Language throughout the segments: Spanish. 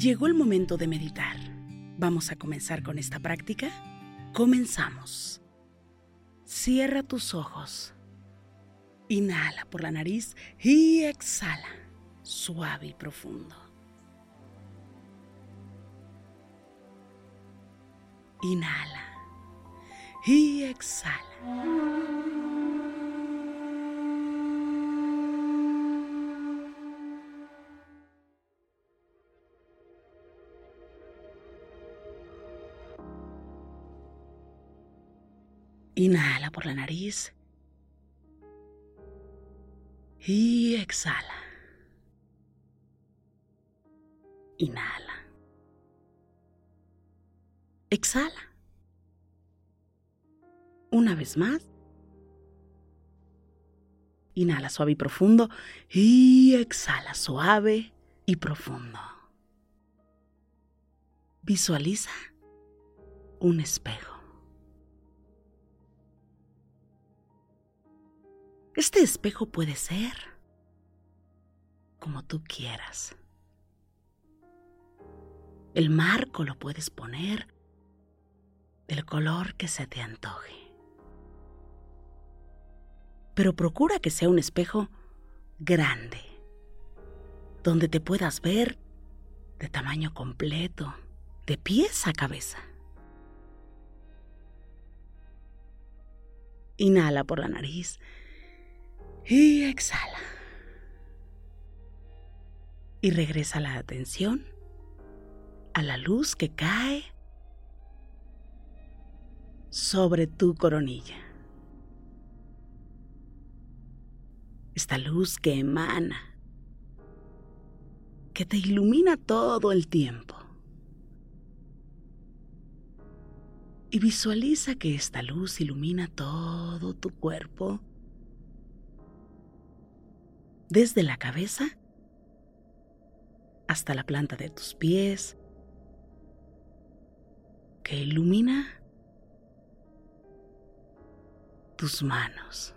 Llegó el momento de meditar. ¿Vamos a comenzar con esta práctica? Comenzamos. Cierra tus ojos. Inhala por la nariz y exhala, suave y profundo. Inhala y exhala. Inhala por la nariz. Y exhala. Inhala. Exhala. Una vez más. Inhala suave y profundo. Y exhala suave y profundo. Visualiza un espejo. Este espejo puede ser como tú quieras. El marco lo puedes poner del color que se te antoje. Pero procura que sea un espejo grande, donde te puedas ver de tamaño completo, de pies a cabeza. Inhala por la nariz y exhala. Y regresa la atención a la luz que cae sobre tu coronilla. Esta luz que emana, que te ilumina todo el tiempo. Y visualiza que esta luz ilumina todo tu cuerpo desde la cabeza hasta la planta de tus pies, que ilumina tus manos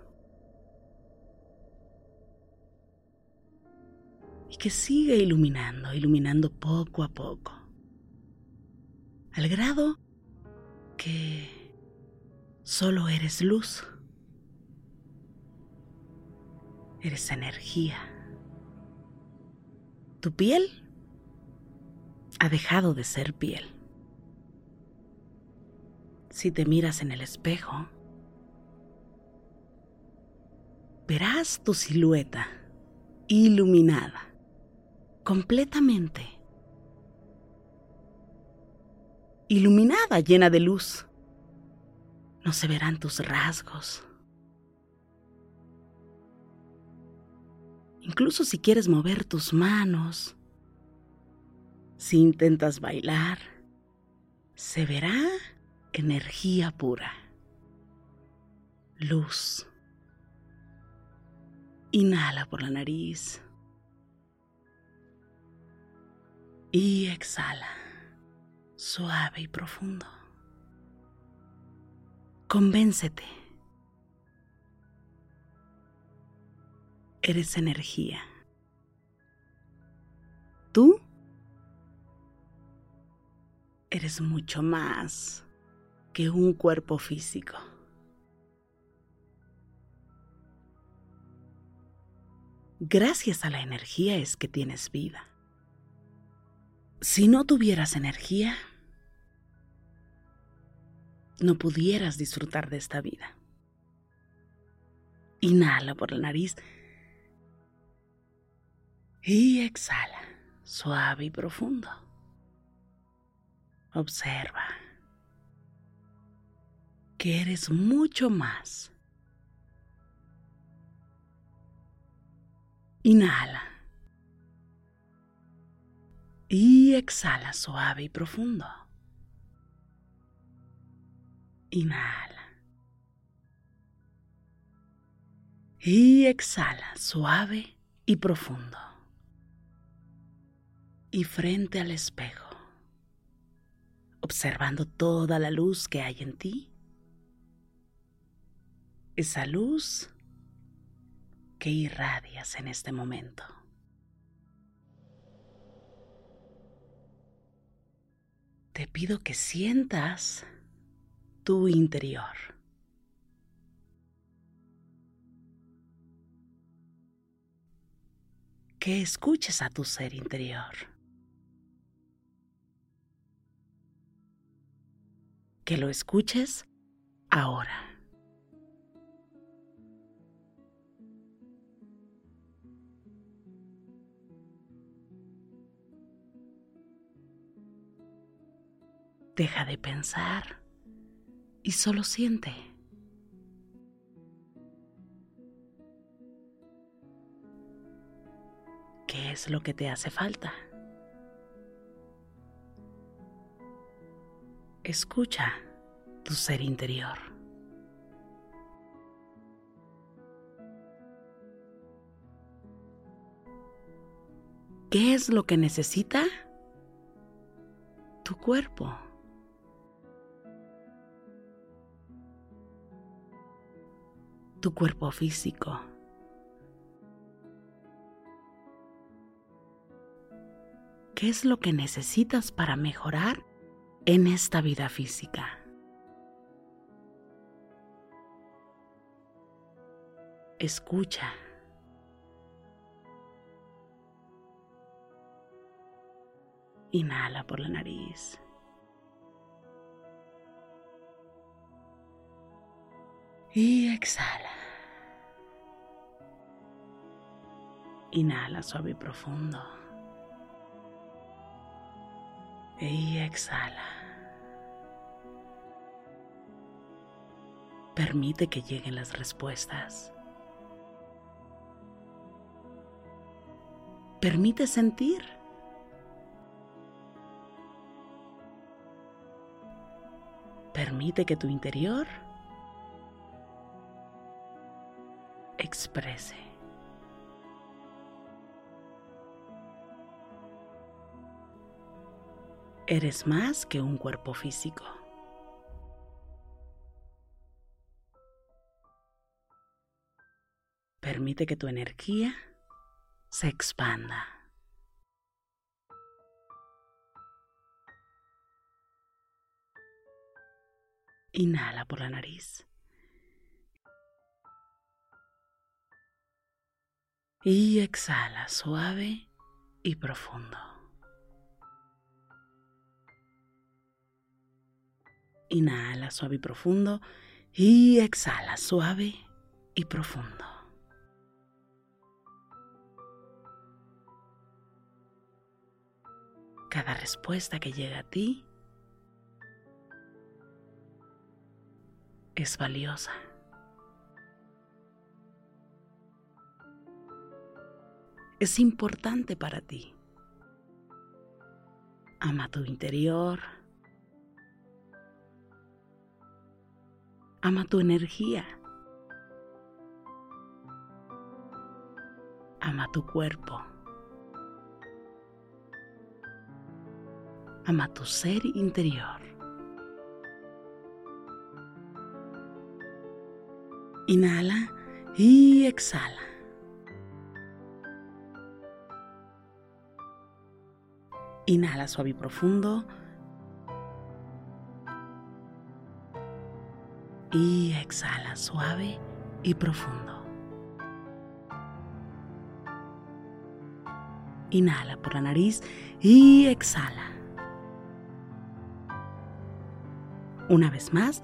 y que sigue iluminando, iluminando poco a poco, al grado que solo eres luz. Eres energía. Tu piel ha dejado de ser piel. Si te miras en el espejo, verás tu silueta iluminada completamente. Iluminada, llena de luz. No se verán tus rasgos incluso si quieres mover tus manos, si intentas bailar, se verá energía pura, luz. Inhala por la nariz y exhala, suave y profundo. Convéncete eres energía. Tú eres mucho más que un cuerpo físico. Gracias a la energía es que tienes vida. Si no tuvieras energía, no pudieras disfrutar de esta vida. Inhala por la nariz y exhala, suave y profundo. Observa que eres mucho más Inhala. Y exhala suave y profundo. Inhala. Y exhala suave y profundo. Y frente al espejo, observando toda la luz que hay en ti. Esa luz que irradias en este momento. Te pido que sientas tu interior. Que escuches a tu ser interior. Que lo escuches ahora. Deja de pensar y solo siente. ¿Qué es lo que te hace falta? Escucha tu ser interior. ¿Qué es lo que necesita tu cuerpo? tu cuerpo físico. ¿Qué es lo que necesitas para mejorar en esta vida física? Escucha. Inhala por la nariz. Y exhala. Inhala suave y profundo. Y exhala. Permite que lleguen las respuestas. Permite sentir. Permite que tu interior exprese. Eres más que un cuerpo físico. Permite que tu energía se expanda. Inhala por la nariz. Y exhala suave y profundo. Inhala suave y profundo y exhala suave y profundo. Cada respuesta que llega a ti es valiosa. es importante para ti. Ama tu interior. Ama tu energía. Ama tu cuerpo. Ama tu ser interior. Inhala y exhala. Inhala suave y profundo. Y exhala suave y profundo. Inhala por la nariz y exhala. Una vez más.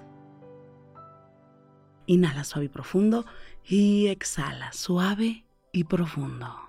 Inhala suave y profundo y exhala suave y profundo.